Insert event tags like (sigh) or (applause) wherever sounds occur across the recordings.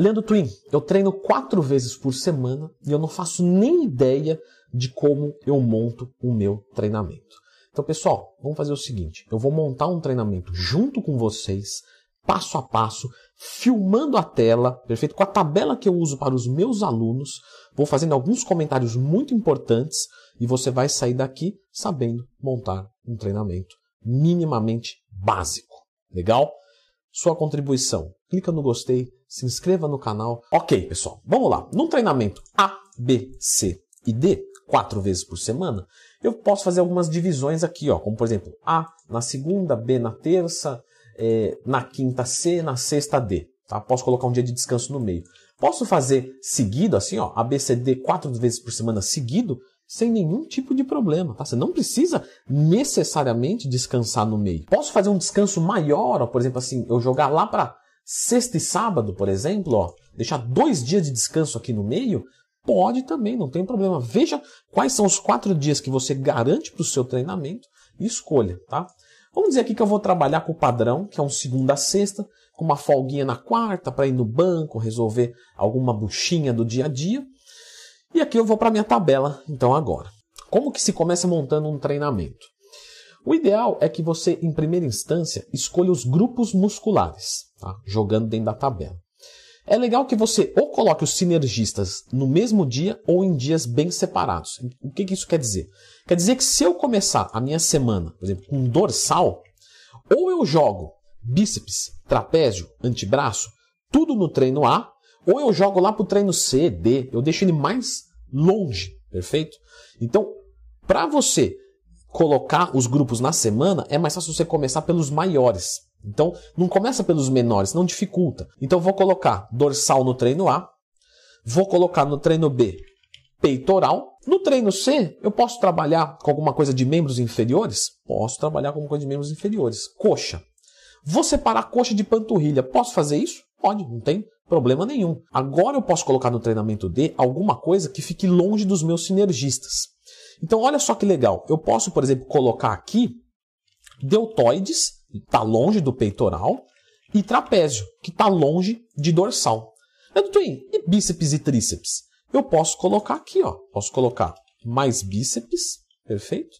Leandro Twin, eu treino quatro vezes por semana e eu não faço nem ideia de como eu monto o meu treinamento. Então, pessoal, vamos fazer o seguinte: eu vou montar um treinamento junto com vocês, passo a passo, filmando a tela, perfeito? Com a tabela que eu uso para os meus alunos, vou fazendo alguns comentários muito importantes e você vai sair daqui sabendo montar um treinamento minimamente básico. Legal? Sua contribuição. Clica no gostei, se inscreva no canal. Ok, pessoal, vamos lá. Num treinamento A, B, C e D, quatro vezes por semana, eu posso fazer algumas divisões aqui, ó, como por exemplo, A na segunda, B na terça, é, na quinta C, na sexta D. Tá? Posso colocar um dia de descanso no meio. Posso fazer seguido, assim, ó, ABCD quatro vezes por semana seguido, sem nenhum tipo de problema. Tá? Você não precisa necessariamente descansar no meio. Posso fazer um descanso maior, ó, por exemplo, assim, eu jogar lá para sexta e sábado, por exemplo, ó, deixar dois dias de descanso aqui no meio, Pode também, não tem problema. Veja quais são os quatro dias que você garante para o seu treinamento e escolha, tá? Vamos dizer aqui que eu vou trabalhar com o padrão, que é um segunda a sexta, com uma folguinha na quarta para ir no banco, resolver alguma buchinha do dia a dia. E aqui eu vou para minha tabela, então agora. Como que se começa montando um treinamento? O ideal é que você, em primeira instância, escolha os grupos musculares, tá? jogando dentro da tabela. É legal que você ou coloque os sinergistas no mesmo dia ou em dias bem separados. O que, que isso quer dizer? Quer dizer que se eu começar a minha semana, por exemplo, com dorsal, ou eu jogo bíceps, trapézio, antebraço, tudo no treino A, ou eu jogo lá para o treino C, D, eu deixo ele mais longe, perfeito? Então, para você colocar os grupos na semana, é mais fácil você começar pelos maiores. Então, não começa pelos menores, não dificulta. Então, vou colocar dorsal no treino A, vou colocar no treino B peitoral. No treino C, eu posso trabalhar com alguma coisa de membros inferiores? Posso trabalhar com alguma coisa de membros inferiores. Coxa. Vou separar coxa de panturrilha. Posso fazer isso? Pode, não tem problema nenhum. Agora eu posso colocar no treinamento D alguma coisa que fique longe dos meus sinergistas. Então, olha só que legal. Eu posso, por exemplo, colocar aqui deltoides está longe do peitoral, e trapézio, que está longe de dorsal. Doutor, e bíceps e tríceps? Eu posso colocar aqui, ó. Posso colocar mais bíceps, perfeito?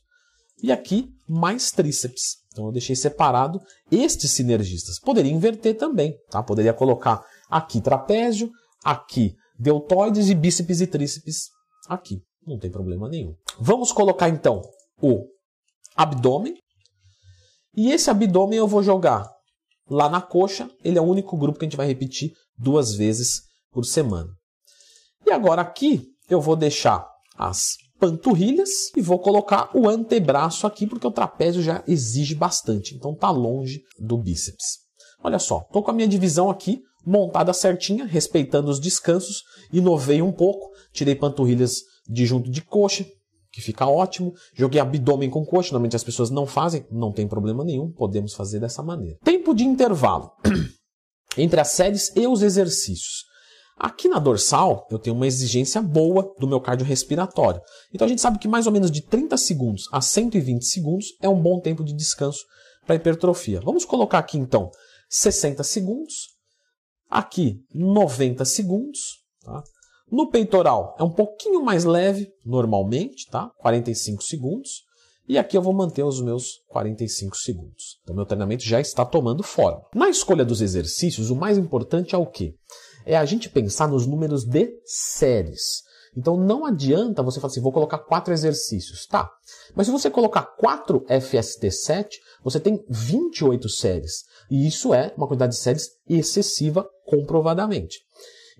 E aqui mais tríceps. Então eu deixei separado estes sinergistas. Poderia inverter também, tá? Poderia colocar aqui trapézio, aqui deltoides e bíceps e tríceps aqui. Não tem problema nenhum. Vamos colocar então o abdômen, e esse abdômen eu vou jogar lá na coxa, ele é o único grupo que a gente vai repetir duas vezes por semana. E agora aqui eu vou deixar as panturrilhas e vou colocar o antebraço aqui, porque o trapézio já exige bastante, então tá longe do bíceps. Olha só, tô com a minha divisão aqui montada certinha, respeitando os descansos, inovei um pouco, tirei panturrilhas de junto de coxa, que fica ótimo. Joguei abdômen com coxa, normalmente as pessoas não fazem, não tem problema nenhum, podemos fazer dessa maneira. Tempo de intervalo (clears throat) entre as séries e os exercícios. Aqui na dorsal, eu tenho uma exigência boa do meu cardiorrespiratório. Então a gente sabe que mais ou menos de 30 segundos a 120 segundos é um bom tempo de descanso para hipertrofia. Vamos colocar aqui então 60 segundos, aqui 90 segundos, tá? No peitoral é um pouquinho mais leve, normalmente, tá? 45 segundos. E aqui eu vou manter os meus 45 segundos. Então, meu treinamento já está tomando forma. Na escolha dos exercícios, o mais importante é o quê? É a gente pensar nos números de séries. Então, não adianta você falar assim, vou colocar quatro exercícios. Tá, mas se você colocar 4 FST7, você tem 28 séries. E isso é uma quantidade de séries excessiva, comprovadamente.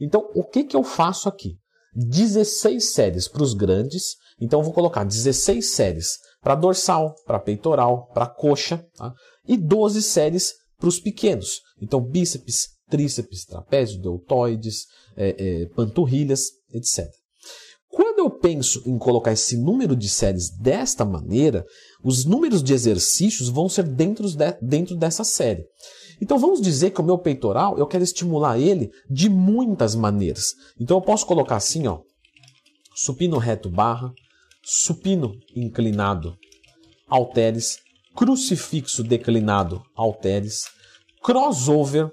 Então, o que, que eu faço aqui? 16 séries para os grandes, então vou colocar 16 séries para dorsal, para peitoral, para coxa, tá? e 12 séries para os pequenos. Então, bíceps, tríceps, trapézio, deltoides, é, é, panturrilhas, etc. Quando eu penso em colocar esse número de séries desta maneira, os números de exercícios vão ser dentro, de, dentro dessa série. Então vamos dizer que o meu peitoral, eu quero estimular ele de muitas maneiras. Então eu posso colocar assim, ó, supino reto barra, supino inclinado, halteres, crucifixo declinado, halteres, crossover,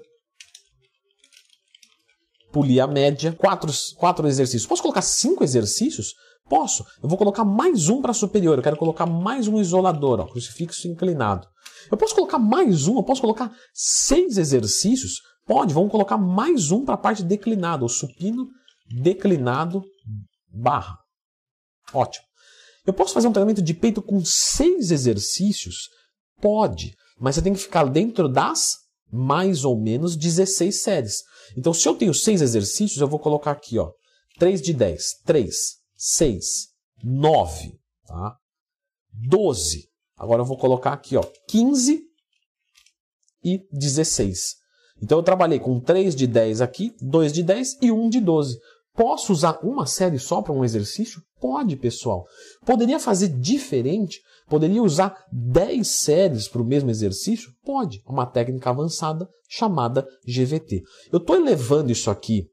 polir a média, quatro, quatro exercícios. Posso colocar cinco exercícios? Posso. Eu vou colocar mais um para superior. Eu quero colocar mais um isolador, ó, crucifixo inclinado. Eu posso colocar mais um, eu posso colocar seis exercícios. Pode, vamos colocar mais um para a parte declinada, o supino declinado barra. Ótimo. Eu posso fazer um treinamento de peito com seis exercícios? Pode, mas você tem que ficar dentro das mais ou menos 16 séries. Então, se eu tenho seis exercícios, eu vou colocar aqui, ó, 3 de 10, 3, 6, 9, tá? 12. Agora eu vou colocar aqui, ó, 15 e 16. Então eu trabalhei com 3 de 10 aqui, 2 de 10 e 1 de 12. Posso usar uma série só para um exercício? Pode, pessoal. Poderia fazer diferente? Poderia usar 10 séries para o mesmo exercício? Pode. Uma técnica avançada chamada GVT. Eu estou elevando isso aqui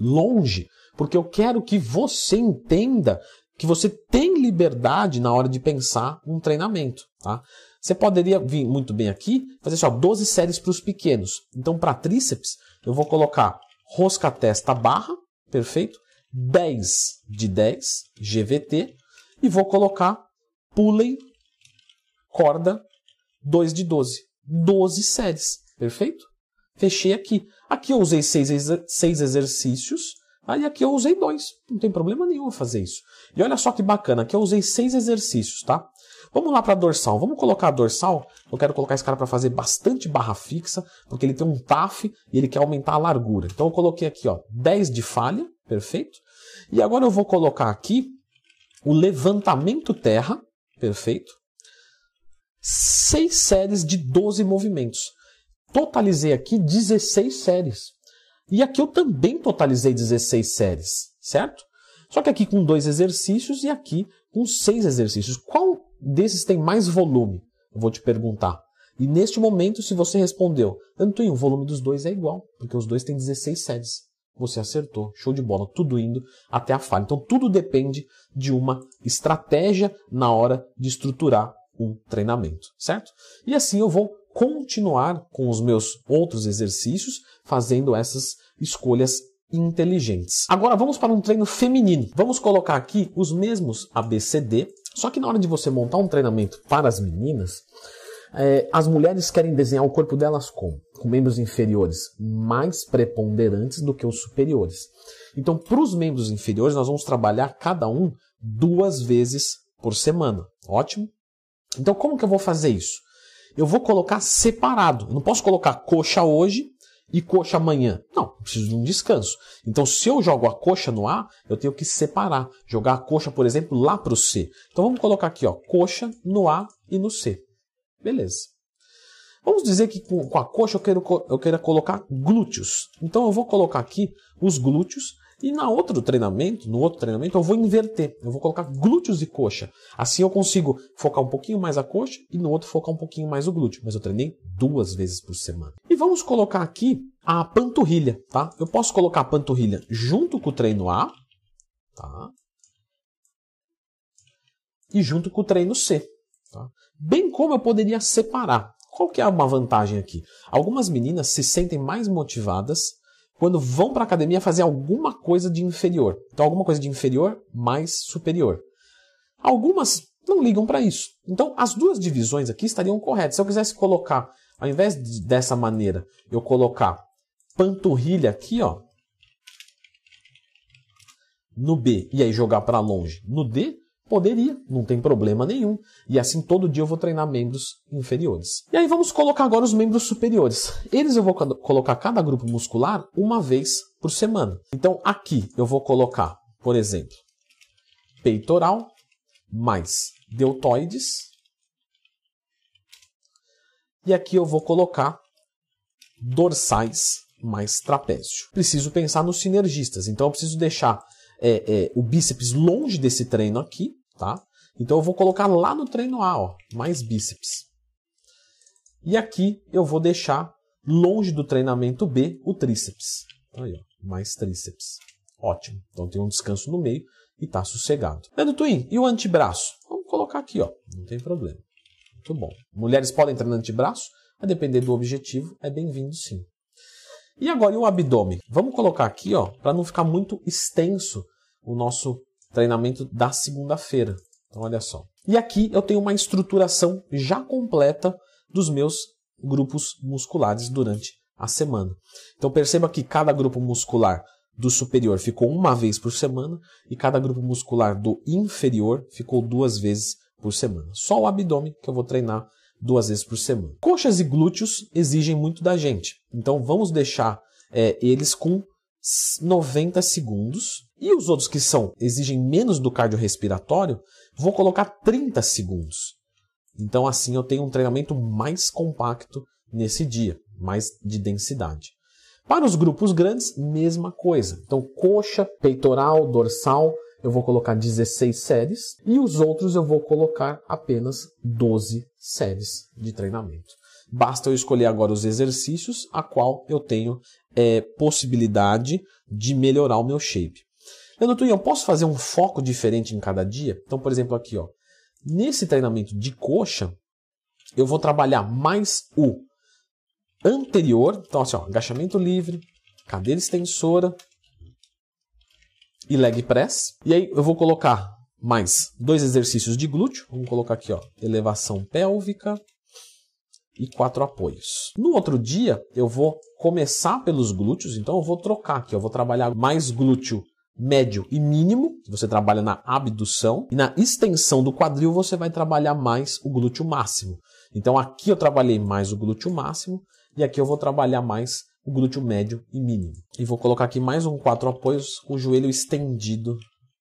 longe porque eu quero que você entenda que você tem liberdade na hora de pensar um treinamento. Tá? Você poderia vir muito bem aqui, fazer só 12 séries para os pequenos. Então, para tríceps, eu vou colocar rosca testa barra, perfeito? 10 de 10, GVT, e vou colocar pulem corda 2 de 12. 12 séries, perfeito? Fechei aqui. Aqui eu usei 6 seis exercícios, aí aqui eu usei 2. Não tem problema nenhum fazer isso. E olha só que bacana, aqui eu usei 6 exercícios, tá? Vamos lá para dorsal. Vamos colocar a dorsal. Eu quero colocar esse cara para fazer bastante barra fixa, porque ele tem um TAF e ele quer aumentar a largura. Então eu coloquei aqui, ó, 10 de falha, perfeito? E agora eu vou colocar aqui o levantamento terra, perfeito? Seis séries de 12 movimentos. Totalizei aqui 16 séries. E aqui eu também totalizei 16 séries, certo? Só que aqui com dois exercícios e aqui com seis exercícios. Qual desses tem mais volume? Eu vou te perguntar. E neste momento, se você respondeu, Antônio, o volume dos dois é igual, porque os dois têm 16 séries. Você acertou, show de bola, tudo indo até a falha. Então tudo depende de uma estratégia na hora de estruturar um treinamento, certo? E assim eu vou continuar com os meus outros exercícios, fazendo essas escolhas inteligentes. Agora vamos para um treino feminino. Vamos colocar aqui os mesmos ABCD, só que na hora de você montar um treinamento para as meninas, é, as mulheres querem desenhar o corpo delas como? Com membros inferiores mais preponderantes do que os superiores. Então, para os membros inferiores, nós vamos trabalhar cada um duas vezes por semana. Ótimo? Então, como que eu vou fazer isso? Eu vou colocar separado. Eu não posso colocar coxa hoje e coxa amanhã. Não, preciso de um descanso. Então, se eu jogo a coxa no A, eu tenho que separar. Jogar a coxa, por exemplo, lá para o C. Então, vamos colocar aqui, ó, coxa no A e no C. Beleza. Vamos dizer que com, a coxa eu, quero, eu queira colocar glúteos. Então, eu vou colocar aqui os glúteos e na outro treinamento, no outro treinamento, eu vou inverter. Eu vou colocar glúteos e coxa. Assim eu consigo focar um pouquinho mais a coxa e no outro focar um pouquinho mais o glúteo. Mas eu treinei duas vezes por semana. E vamos colocar aqui a panturrilha, tá? Eu posso colocar a panturrilha junto com o treino A, tá? E junto com o treino C, tá? Bem como eu poderia separar. Qual que é uma vantagem aqui? Algumas meninas se sentem mais motivadas quando vão para a academia fazer alguma coisa de inferior. Então, alguma coisa de inferior mais superior. Algumas não ligam para isso. Então, as duas divisões aqui estariam corretas. Se eu quisesse colocar, ao invés de, dessa maneira, eu colocar panturrilha aqui, ó, no B e aí jogar para longe no D, Poderia, não tem problema nenhum. E assim todo dia eu vou treinar membros inferiores. E aí vamos colocar agora os membros superiores. Eles eu vou colocar cada grupo muscular uma vez por semana. Então aqui eu vou colocar, por exemplo, peitoral mais deltoides. E aqui eu vou colocar dorsais mais trapézio. Preciso pensar nos sinergistas, então eu preciso deixar é, é, o bíceps longe desse treino aqui, tá? Então eu vou colocar lá no treino A, ó, mais bíceps. E aqui eu vou deixar longe do treinamento B o tríceps. Aí, ó, mais tríceps. Ótimo. Então tem um descanso no meio e está sossegado. Leandro Twin, e o antebraço? Vamos colocar aqui, ó. Não tem problema. Muito bom. Mulheres podem treinar antebraço? A depender do objetivo, é bem-vindo sim. E agora, e o abdômen? Vamos colocar aqui, ó, para não ficar muito extenso o nosso treinamento da segunda-feira. Então, olha só. E aqui eu tenho uma estruturação já completa dos meus grupos musculares durante a semana. Então, perceba que cada grupo muscular do superior ficou uma vez por semana e cada grupo muscular do inferior ficou duas vezes por semana. Só o abdômen que eu vou treinar duas vezes por semana. Coxas e glúteos exigem muito da gente, então vamos deixar é, eles com 90 segundos. E os outros que são exigem menos do cardiorrespiratório, vou colocar 30 segundos. Então assim eu tenho um treinamento mais compacto nesse dia, mais de densidade. Para os grupos grandes, mesma coisa. Então coxa, peitoral, dorsal, eu vou colocar 16 séries e os outros eu vou colocar apenas 12 séries de treinamento. Basta eu escolher agora os exercícios a qual eu tenho é, possibilidade de melhorar o meu shape. Leandro eu posso fazer um foco diferente em cada dia? Então, por exemplo, aqui, ó, nesse treinamento de coxa, eu vou trabalhar mais o anterior, então assim, ó, agachamento livre, cadeira extensora, e leg press. E aí eu vou colocar mais dois exercícios de glúteo. Vamos colocar aqui, ó, elevação pélvica e quatro apoios. No outro dia, eu vou começar pelos glúteos, então eu vou trocar aqui, eu vou trabalhar mais glúteo médio e mínimo, você trabalha na abdução, e na extensão do quadril você vai trabalhar mais o glúteo máximo. Então aqui eu trabalhei mais o glúteo máximo e aqui eu vou trabalhar mais o glúteo médio e mínimo. E vou colocar aqui mais um quatro apoios com o joelho estendido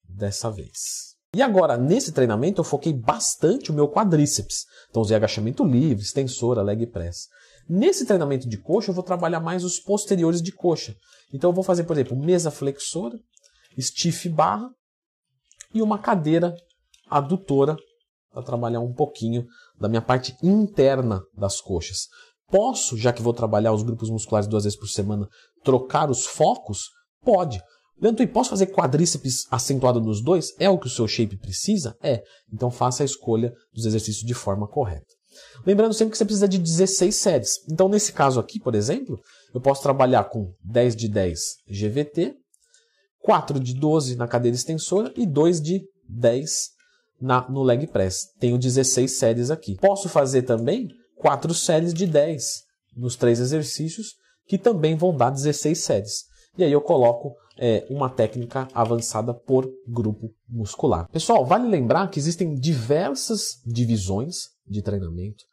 dessa vez. E agora, nesse treinamento, eu foquei bastante o meu quadríceps. Então, usei agachamento livre, extensora, leg press. Nesse treinamento de coxa, eu vou trabalhar mais os posteriores de coxa. Então, eu vou fazer, por exemplo, mesa flexora, stiff barra e uma cadeira adutora para trabalhar um pouquinho da minha parte interna das coxas. Posso, já que vou trabalhar os grupos musculares duas vezes por semana, trocar os focos? Pode. Leandro, e posso fazer quadríceps acentuado nos dois? É o que o seu shape precisa? É. Então faça a escolha dos exercícios de forma correta. Lembrando sempre que você precisa de 16 séries. Então, nesse caso aqui, por exemplo, eu posso trabalhar com 10 de 10 GVT, 4 de 12 na cadeira extensora e 2 de 10 na, no leg press. Tenho 16 séries aqui. Posso fazer também quatro séries de 10 nos três exercícios, que também vão dar 16 séries. E aí eu coloco é, uma técnica avançada por grupo muscular. Pessoal, vale lembrar que existem diversas divisões de treinamento,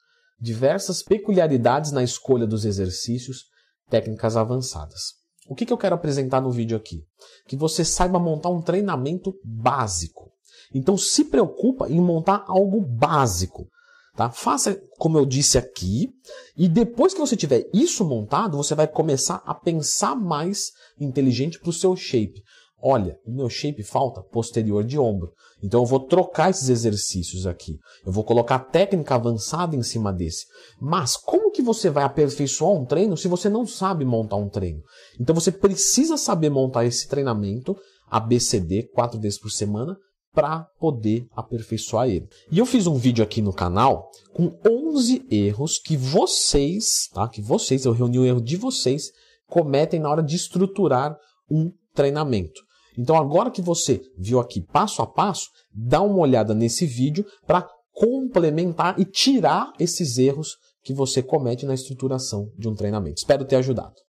diversas peculiaridades na escolha dos exercícios, técnicas avançadas. O que, que eu quero apresentar no vídeo aqui? Que você saiba montar um treinamento básico. Então se preocupa em montar algo básico. Tá? Faça como eu disse aqui, e depois que você tiver isso montado, você vai começar a pensar mais inteligente para o seu shape. Olha, o meu shape falta posterior de ombro. Então eu vou trocar esses exercícios aqui. Eu vou colocar técnica avançada em cima desse. Mas como que você vai aperfeiçoar um treino se você não sabe montar um treino? Então você precisa saber montar esse treinamento ABCD quatro vezes por semana para poder aperfeiçoar ele. E eu fiz um vídeo aqui no canal com 11 erros que vocês, tá? Que vocês, eu reuni o erro de vocês, cometem na hora de estruturar um treinamento. Então agora que você viu aqui passo a passo, dá uma olhada nesse vídeo para complementar e tirar esses erros que você comete na estruturação de um treinamento. Espero ter ajudado.